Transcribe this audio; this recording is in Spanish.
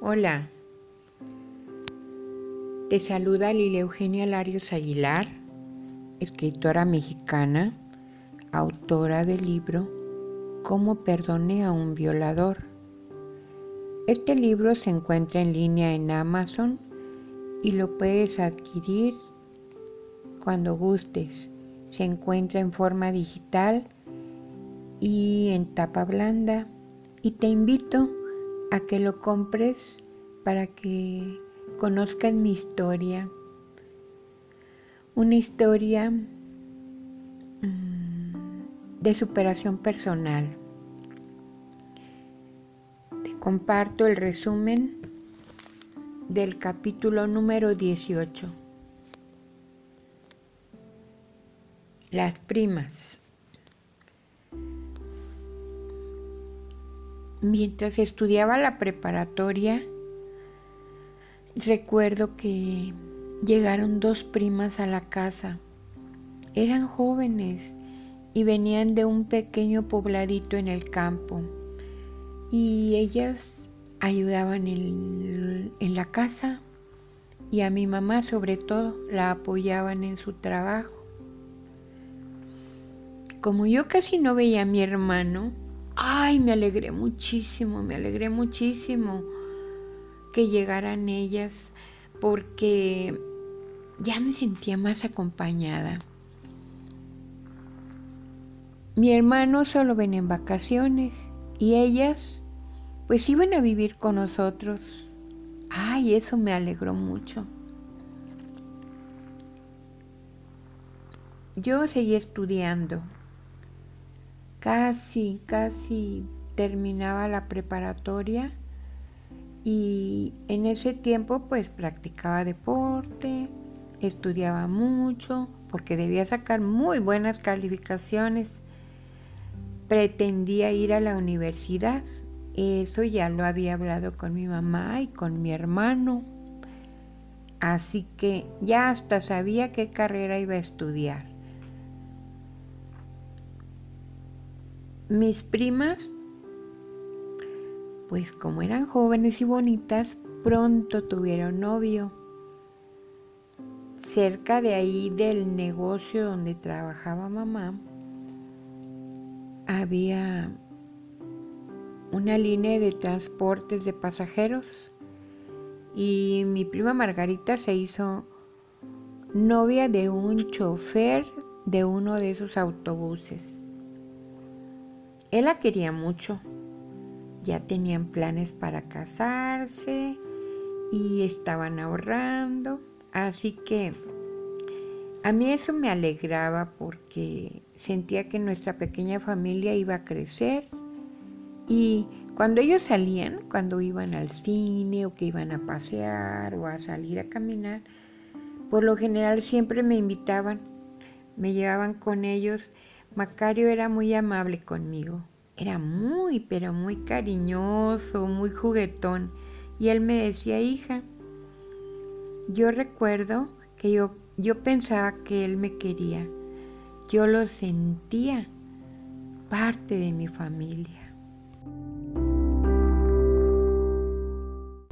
Hola, te saluda Lilia Eugenia Larios Aguilar, escritora mexicana, autora del libro Cómo perdoné a un violador. Este libro se encuentra en línea en Amazon y lo puedes adquirir cuando gustes. Se encuentra en forma digital y en tapa blanda y te invito a que lo compres para que conozcan mi historia. Una historia mm, de superación personal. Te comparto el resumen del capítulo número 18. Las primas. Mientras estudiaba la preparatoria, recuerdo que llegaron dos primas a la casa. Eran jóvenes y venían de un pequeño pobladito en el campo. Y ellas ayudaban en, en la casa y a mi mamá sobre todo la apoyaban en su trabajo. Como yo casi no veía a mi hermano, Ay, me alegré muchísimo, me alegré muchísimo que llegaran ellas porque ya me sentía más acompañada. Mi hermano solo ven en vacaciones y ellas pues iban a vivir con nosotros. Ay, eso me alegró mucho. Yo seguí estudiando casi, casi terminaba la preparatoria y en ese tiempo pues practicaba deporte, estudiaba mucho porque debía sacar muy buenas calificaciones. Pretendía ir a la universidad. Eso ya lo había hablado con mi mamá y con mi hermano. Así que ya hasta sabía qué carrera iba a estudiar. Mis primas, pues como eran jóvenes y bonitas, pronto tuvieron novio. Cerca de ahí del negocio donde trabajaba mamá, había una línea de transportes de pasajeros y mi prima Margarita se hizo novia de un chofer de uno de esos autobuses. Él la quería mucho. Ya tenían planes para casarse y estaban ahorrando. Así que a mí eso me alegraba porque sentía que nuestra pequeña familia iba a crecer y cuando ellos salían, cuando iban al cine o que iban a pasear o a salir a caminar, por lo general siempre me invitaban, me llevaban con ellos Macario era muy amable conmigo. Era muy, pero muy cariñoso, muy juguetón. Y él me decía, hija, yo recuerdo que yo, yo pensaba que él me quería. Yo lo sentía parte de mi familia.